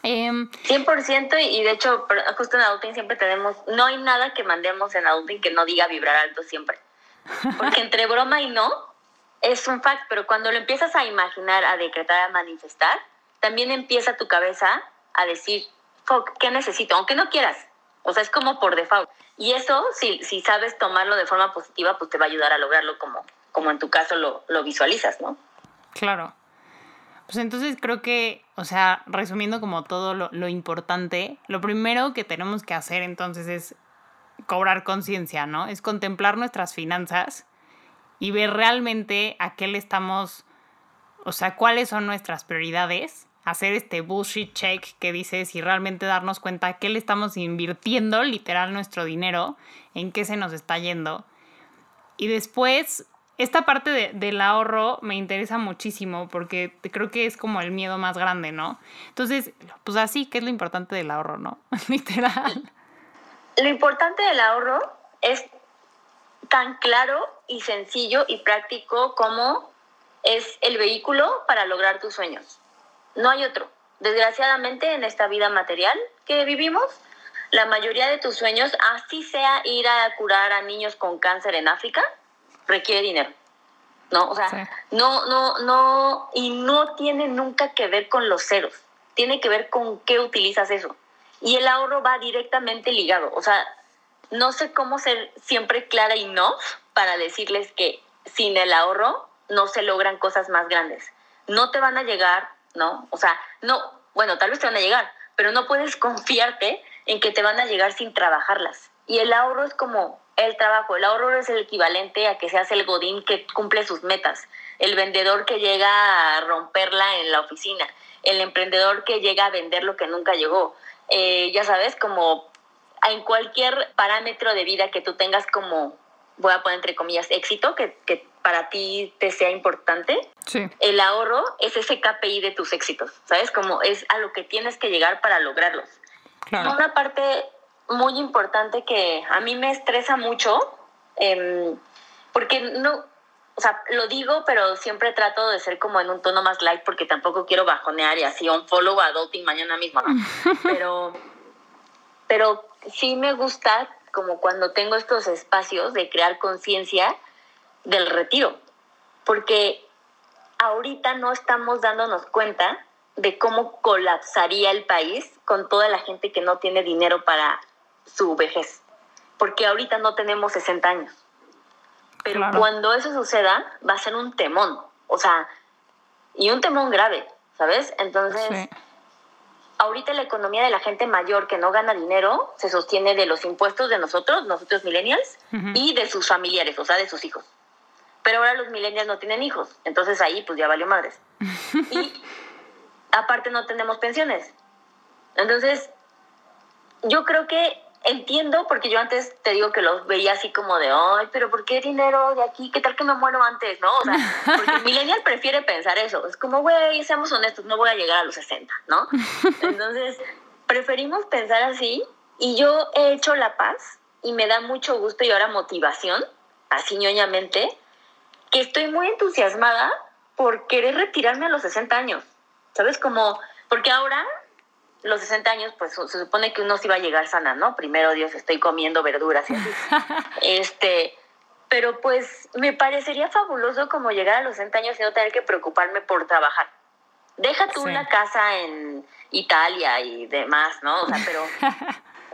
100% em, y de hecho, justo en Adulting siempre tenemos, no hay nada que mandemos en Adulting que no diga vibrar alto siempre. Porque entre broma y no, es un fact, pero cuando lo empiezas a imaginar, a decretar, a manifestar, también empieza tu cabeza a decir, fuck, ¿qué necesito? Aunque no quieras. O sea, es como por default. Y eso, si, si sabes tomarlo de forma positiva, pues te va a ayudar a lograrlo como, como en tu caso lo, lo visualizas, ¿no? Claro. Pues entonces creo que, o sea, resumiendo como todo lo, importante, lo primero que tenemos que hacer entonces es cobrar conciencia, ¿no? Es contemplar nuestras finanzas y ver realmente a qué le estamos, o sea, cuáles son nuestras prioridades, hacer este bullshit check que dice si realmente darnos cuenta a qué le estamos invirtiendo literal nuestro dinero, en qué se nos está yendo. Y después, esta parte del ahorro me interesa muchísimo porque creo que es como el miedo más grande, ¿no? Entonces, pues así, ¿qué es lo importante del ahorro, no? literal. Lo importante del ahorro es tan claro y sencillo y práctico como es el vehículo para lograr tus sueños. No hay otro. Desgraciadamente en esta vida material que vivimos, la mayoría de tus sueños, así sea ir a curar a niños con cáncer en África, requiere dinero. ¿No? O sea, no, no, no, y no tiene nunca que ver con los ceros. Tiene que ver con qué utilizas eso. Y el ahorro va directamente ligado. O sea, no sé cómo ser siempre clara y no para decirles que sin el ahorro no se logran cosas más grandes. No te van a llegar, ¿no? O sea, no, bueno, tal vez te van a llegar, pero no puedes confiarte en que te van a llegar sin trabajarlas. Y el ahorro es como el trabajo. El ahorro es el equivalente a que seas el godín que cumple sus metas, el vendedor que llega a romperla en la oficina, el emprendedor que llega a vender lo que nunca llegó, eh, ya sabes, como en cualquier parámetro de vida que tú tengas como, voy a poner entre comillas, éxito, que, que para ti te sea importante, el ahorro es ese KPI de tus éxitos, ¿sabes? Como es a lo que tienes que llegar para lograrlos. Una parte muy importante que a mí me estresa mucho, eh, porque no, o sea, lo digo, pero siempre trato de ser como en un tono más light porque tampoco quiero bajonear y así un follow a adulting mañana mismo, ¿no? Pero, pero sí me gusta como cuando tengo estos espacios de crear conciencia del retiro, porque ahorita no estamos dándonos cuenta de cómo colapsaría el país con toda la gente que no tiene dinero para su vejez, porque ahorita no tenemos 60 años. Pero cuando eso suceda, va a ser un temón. O sea, y un temón grave, ¿sabes? Entonces, ahorita la economía de la gente mayor que no gana dinero se sostiene de los impuestos de nosotros, nosotros millennials, y de sus familiares, o sea, de sus hijos. Pero ahora los millennials no tienen hijos, entonces ahí pues ya valió madres. y aparte no tenemos pensiones. Entonces, yo creo que entiendo, porque yo antes te digo que los veía así como de, ay, pero ¿por qué dinero de aquí? ¿Qué tal que me muero antes? ¿No? O sea, porque el millennial prefiere pensar eso. Es como, güey, seamos honestos, no voy a llegar a los 60, ¿no? Entonces, preferimos pensar así y yo he hecho la paz y me da mucho gusto y ahora motivación, así ñoñamente, que estoy muy entusiasmada por querer retirarme a los 60 años. ¿Sabes? Como, porque ahora los 60 años, pues se supone que uno sí va a llegar sana, ¿no? Primero Dios, estoy comiendo verduras y así. este, pero pues me parecería fabuloso como llegar a los 60 años y no tener que preocuparme por trabajar. Deja tú una casa en Italia y demás, ¿no? O sea, pero,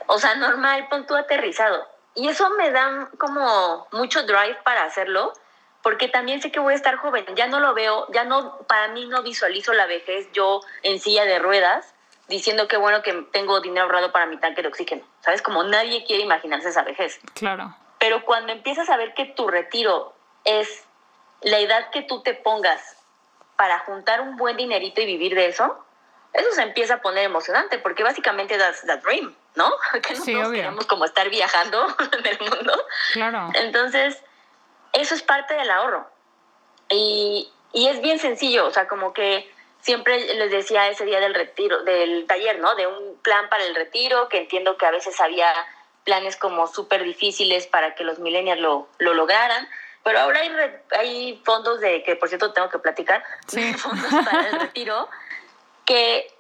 o sea, normal, pon tú aterrizado. Y eso me da como mucho drive para hacerlo, porque también sé que voy a estar joven. Ya no lo veo, ya no, para mí no visualizo la vejez yo en silla de ruedas, diciendo que bueno que tengo dinero ahorrado para mi tanque de oxígeno. ¿Sabes? Como nadie quiere imaginarse esa vejez. Claro. Pero cuando empiezas a ver que tu retiro es la edad que tú te pongas para juntar un buen dinerito y vivir de eso, eso se empieza a poner emocionante, porque básicamente that's the dream, ¿no? Que nosotros queremos como estar viajando en el mundo. Claro. Entonces, eso es parte del ahorro. Y, y es bien sencillo, o sea, como que siempre les decía ese día del retiro, del taller, ¿no? De un plan para el retiro, que entiendo que a veces había planes como súper difíciles para que los millennials lo, lo lograran, pero ahora hay, hay fondos de, que por cierto tengo que platicar, fondos para el retiro, que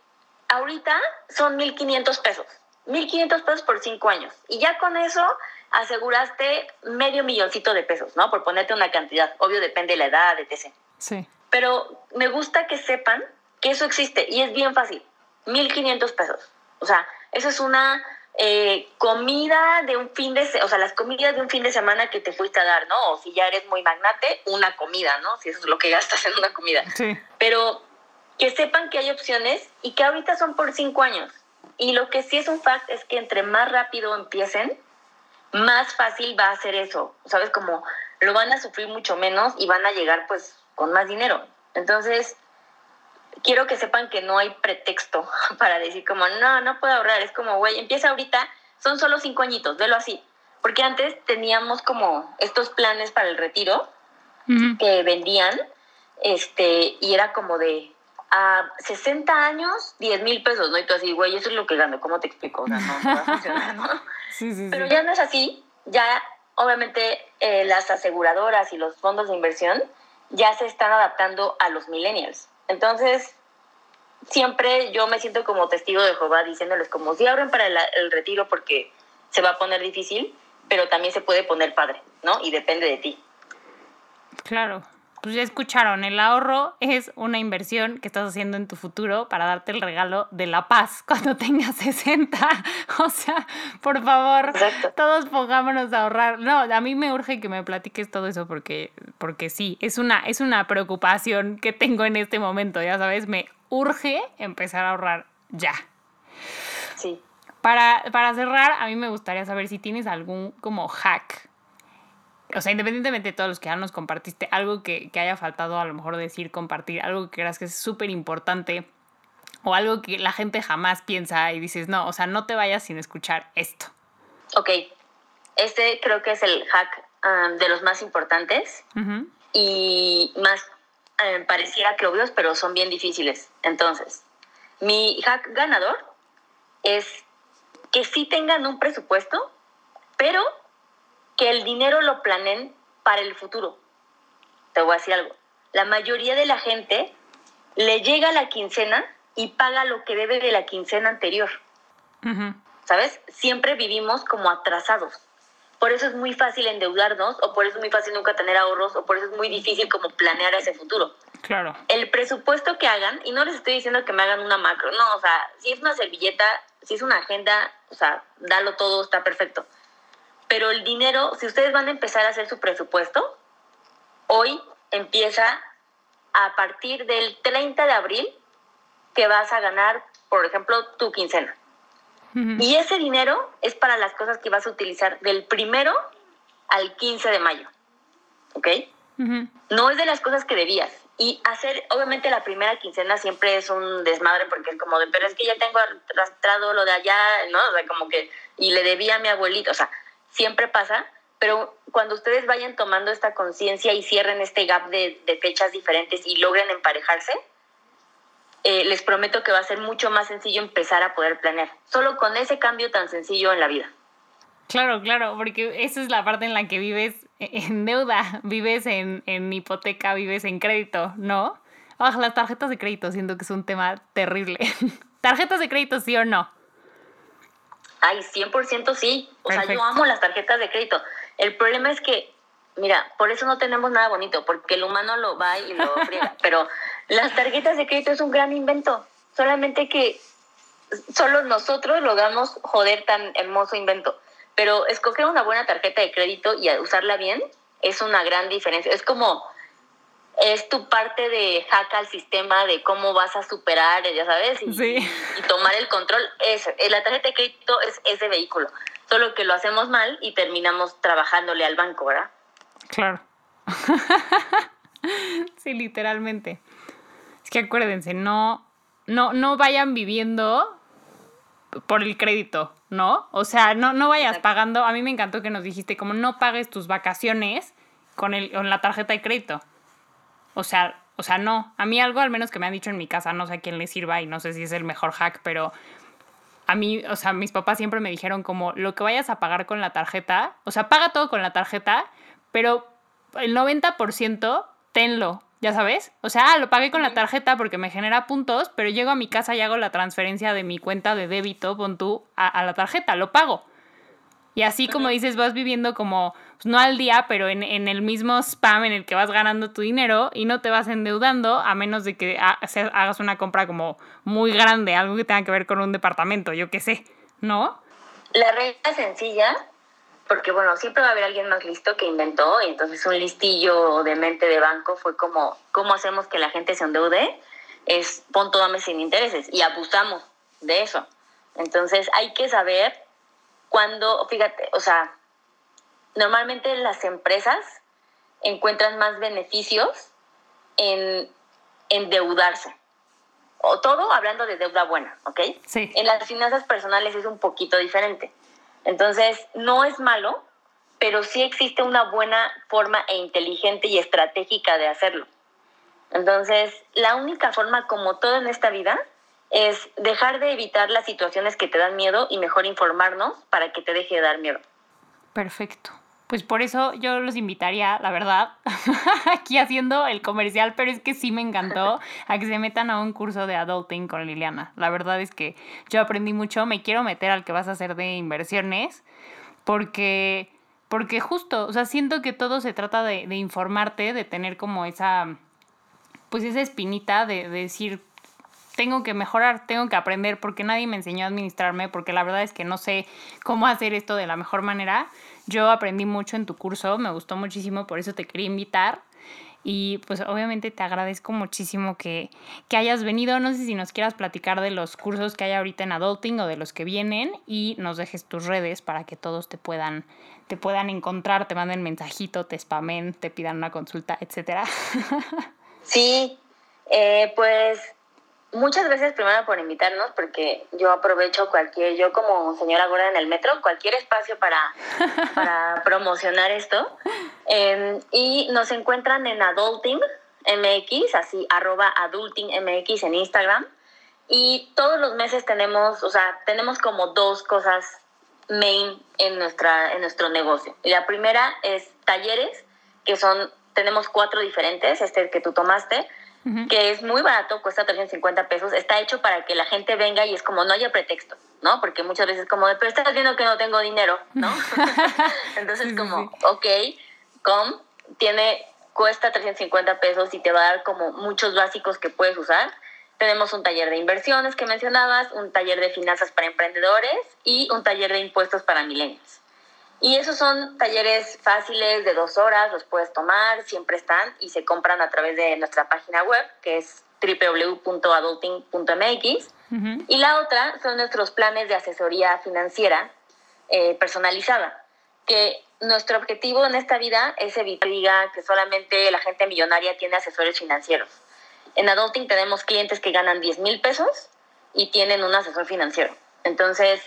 ahorita son 1.500 pesos, 1.500 pesos por cinco años, y ya con eso aseguraste medio milloncito de pesos, ¿no? Por ponerte una cantidad, obvio depende de la edad, etc. Sí. Pero me gusta que sepan que eso existe y es bien fácil. 1.500 pesos. O sea, eso es una eh, comida de un fin de o sea, las comidas de un fin de semana que te fuiste a dar, ¿no? O si ya eres muy magnate, una comida, ¿no? Si eso es lo que gastas en una comida. Sí. Pero que sepan que hay opciones y que ahorita son por cinco años. Y lo que sí es un fact es que entre más rápido empiecen, más fácil va a ser eso. ¿Sabes? Como lo van a sufrir mucho menos y van a llegar pues con más dinero. Entonces, quiero que sepan que no hay pretexto para decir como, no, no puedo ahorrar. Es como, güey, empieza ahorita, son solo cinco añitos, velo así. Porque antes teníamos como estos planes para el retiro que vendían, este, y era como de a 60 años, 10 mil pesos, ¿no? Y tú así, güey, eso es lo que gano, ¿cómo te explico? O sea, no, no va a funcionar, ¿no? Sí, sí, Pero ya no es así, ya obviamente eh, las aseguradoras y los fondos de inversión ya se están adaptando a los millennials. Entonces, siempre yo me siento como testigo de Jehová diciéndoles como si abren para el, retiro porque se va a poner difícil, pero también se puede poner padre, ¿no? Y depende de ti. Claro. Pues ya escucharon, el ahorro es una inversión que estás haciendo en tu futuro para darte el regalo de la paz cuando tengas 60. O sea, por favor, todos pongámonos a ahorrar. No, a mí me urge que me platiques todo eso porque, porque sí, es una, es una preocupación que tengo en este momento, ya sabes, me urge empezar a ahorrar ya. Sí. Para, para cerrar, a mí me gustaría saber si tienes algún como hack o sea, independientemente de todos los que ya nos compartiste, algo que, haya faltado a lo mejor decir, compartir, algo que creas que es súper importante o algo que la gente jamás piensa y dices, no, o sea, no te vayas sin escuchar esto. Ok, este creo que es el hack um, de los más importantes y más um, pareciera que obvios, pero son bien difíciles. Entonces, mi hack ganador es que sí tengan un presupuesto, pero que el dinero lo planeen para el futuro. Te voy a decir algo. La mayoría de la gente le llega la quincena y paga lo que debe de la quincena anterior. ¿Sabes? Siempre vivimos como atrasados. Por eso es muy fácil endeudarnos, o por eso es muy fácil nunca tener ahorros, o por eso es muy difícil como planear ese futuro. Claro. El presupuesto que hagan, y no les estoy diciendo que me hagan una macro, no, o sea, si es una servilleta, si es una agenda, o sea, dalo todo, está perfecto. Pero el dinero, si ustedes van a empezar a hacer su presupuesto, hoy empieza a partir del 30 de abril que vas a ganar, por ejemplo, tu quincena. Y ese dinero es para las cosas que vas a utilizar del primero al 15 de mayo. ¿Ok? No es de las cosas que debías. Y hacer, obviamente, la primera quincena siempre es un desmadre porque es como de, pero es que ya tengo arrastrado lo de allá, ¿no? O sea, como que, y le debía a mi abuelito. O sea, siempre pasa, pero cuando ustedes vayan tomando esta conciencia y cierren este gap de, fechas diferentes y logren emparejarse, eh, les prometo que va a ser mucho más sencillo empezar a poder planear, solo con ese cambio tan sencillo en la vida. Claro, claro, porque esa es la parte en la que vives en deuda, vives en, hipoteca, vives en crédito, ¿no? Oh, las tarjetas de crédito, siento que es un tema terrible. ¿Tarjetas de crédito sí o no? Ay, 100% sí. O sea, yo amo las tarjetas de crédito. El problema es que, mira, por eso no tenemos nada bonito, porque el humano lo va y lo friega. Pero las tarjetas de crédito es un gran invento. Solamente que solo nosotros logramos joder tan hermoso invento. Pero escoger una buena tarjeta de crédito y usarla bien es una gran diferencia. Es como es tu parte de hack al sistema de cómo vas a superar, ya sabes, y, tomar el control. Es, eh, la tarjeta de crédito es ese vehículo, solo que lo hacemos mal y terminamos trabajándole al banco, ¿verdad? Claro. sí, literalmente. Es que acuérdense, no, no, no vayan viviendo por el crédito, ¿no? O sea, no, no vayas pagando. A mí me encantó que nos dijiste como no pagues tus vacaciones con, el, con la tarjeta de crédito. O sea, o sea, no. A mí algo al menos que me han dicho en mi casa, no sé a quién le sirva y no sé si es el mejor hack, pero a mí, o sea, mis papás siempre me dijeron como lo que vayas a pagar con la tarjeta, o sea, paga todo con la tarjeta, pero el 90% tenlo, ya sabes. O sea, ah, lo pagué con la tarjeta porque me genera puntos, pero llego a mi casa y hago la transferencia de mi cuenta de débito, pon tú, a, a la tarjeta, lo pago. Y así como dices, vas viviendo como, pues, no al día, pero en, el mismo spam en el que vas ganando tu dinero y no te vas endeudando a menos de que hagas una compra como muy grande, algo que tenga que ver con un departamento, yo qué sé, ¿no? La regla sencilla, porque bueno, siempre va a haber alguien más listo que inventó, y entonces un listillo de mente de banco fue como, ¿cómo hacemos que la gente se endeude? Es pon todo a sin intereses y abusamos de eso. Entonces hay que saber cuándo, fíjate, o sea, normalmente las empresas encuentran más beneficios en endeudarse. O todo hablando de deuda buena, ¿ok? Sí. En las finanzas personales es un poquito diferente. Entonces, no es malo, pero sí existe una buena forma e inteligente y estratégica de hacerlo. Entonces, la única forma, como todo en esta vida, es dejar de evitar las situaciones que te dan miedo y mejor informarnos para que te deje de dar miedo. Perfecto. Pues por eso yo los invitaría, la verdad, aquí haciendo el comercial, pero es que sí me encantó a que se metan a un curso de adulting con Liliana. La verdad es que yo aprendí mucho, me quiero meter al que vas a hacer de inversiones, porque, porque justo, o sea, siento que todo se trata de, de informarte, de tener como esa, pues esa espinita de, de decir, tengo que mejorar, tengo que aprender porque nadie me enseñó a administrarme, porque la verdad es que no sé cómo hacer esto de la mejor manera. Yo aprendí mucho en tu curso, me gustó muchísimo, por eso te quería invitar. Y pues obviamente te agradezco muchísimo que, que, hayas venido. No sé si nos quieras platicar de los cursos que hay ahorita en Adulting o de los que vienen y nos dejes tus redes para que todos te puedan, te puedan encontrar, te manden mensajito, te spamen, te pidan una consulta, etcétera. Sí, eh, pues muchas gracias primero por invitarnos, porque yo aprovecho cualquier, yo como señora gorda en el metro, cualquier espacio para, para promocionar esto. Em, y nos encuentran en Adulting MX, así arroba Adulting MX en Instagram. Y todos los meses tenemos, o sea, tenemos como dos cosas main en, nuestra, en nuestro negocio. Y la primera es talleres, que son, tenemos cuatro diferentes, este que tú tomaste que es muy barato, cuesta 350 pesos, está hecho para que la gente venga y es como no haya pretexto, ¿no? Porque muchas veces como, pero estás viendo que no tengo dinero, ¿no? Entonces como, ok, com, tiene, cuesta 350 pesos y te va a dar como muchos básicos que puedes usar. Tenemos un taller de inversiones que mencionabas, un taller de finanzas para emprendedores y un taller de impuestos para milenios. Y esos son talleres fáciles de dos horas, los puedes tomar, siempre están y se compran a través de nuestra página web, que es www.adulting.mx. Y la otra son nuestros planes de asesoría financiera eh, personalizada, que nuestro objetivo en esta vida es evitar que solamente la gente millonaria tiene asesores financieros. En Adulting tenemos clientes que ganan 10 mil pesos y tienen un asesor financiero. Entonces,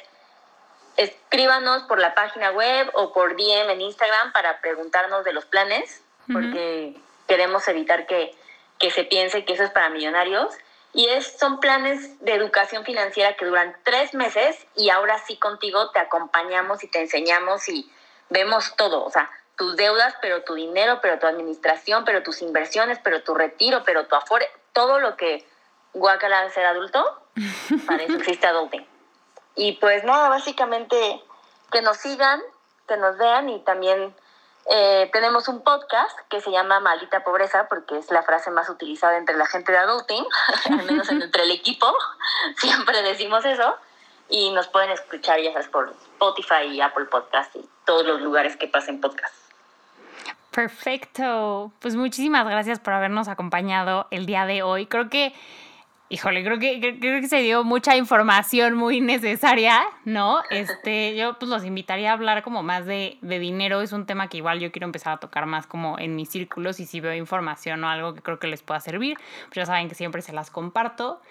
escríbanos por la página web o por DM en Instagram para preguntarnos de los planes, porque queremos evitar que, que, se piense que eso es para millonarios. Y es, son planes de educación financiera que duran tres meses y ahora sí contigo te acompañamos y te enseñamos y vemos todo, o sea, tus deudas, pero tu dinero, pero tu administración, pero tus inversiones, pero tu retiro, pero tu afore, todo lo que guacala ser adulto, para eso existe adulting. Y pues nada, básicamente que nos sigan, que nos vean y también eh, tenemos un podcast que se llama Maldita Pobreza porque es la frase más utilizada entre la gente de adulting, al menos entre el equipo, siempre decimos eso. Y nos pueden escuchar ya sabes por Spotify y Apple Podcast y todos los lugares que pasen podcast. Perfecto. Pues muchísimas gracias por habernos acompañado el día de hoy. Creo que híjole, creo que, creo que se dio mucha información muy necesaria, ¿no? Este, yo pues los invitaría a hablar como más de, de, dinero, es un tema que igual yo quiero empezar a tocar más como en mis círculos y si veo información o algo que creo que les pueda servir, pues ya saben que siempre se las comparto.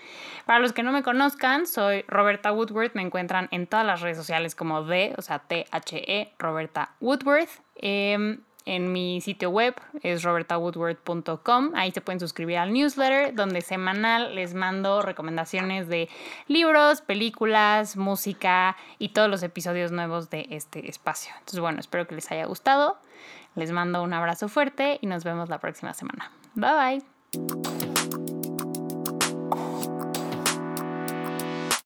Para los que no me conozcan, soy Roberta Woodworth, me encuentran en todas las redes sociales como D, o sea, T-H-E, Roberta Woodworth. Eh, en mi sitio web es robertawoodward.com. Ahí se pueden suscribir al newsletter donde semanal les mando recomendaciones de libros, películas, música y todos los episodios nuevos de este espacio. Entonces, bueno, espero que les haya gustado. Les mando un abrazo fuerte y nos vemos la próxima semana. Bye bye.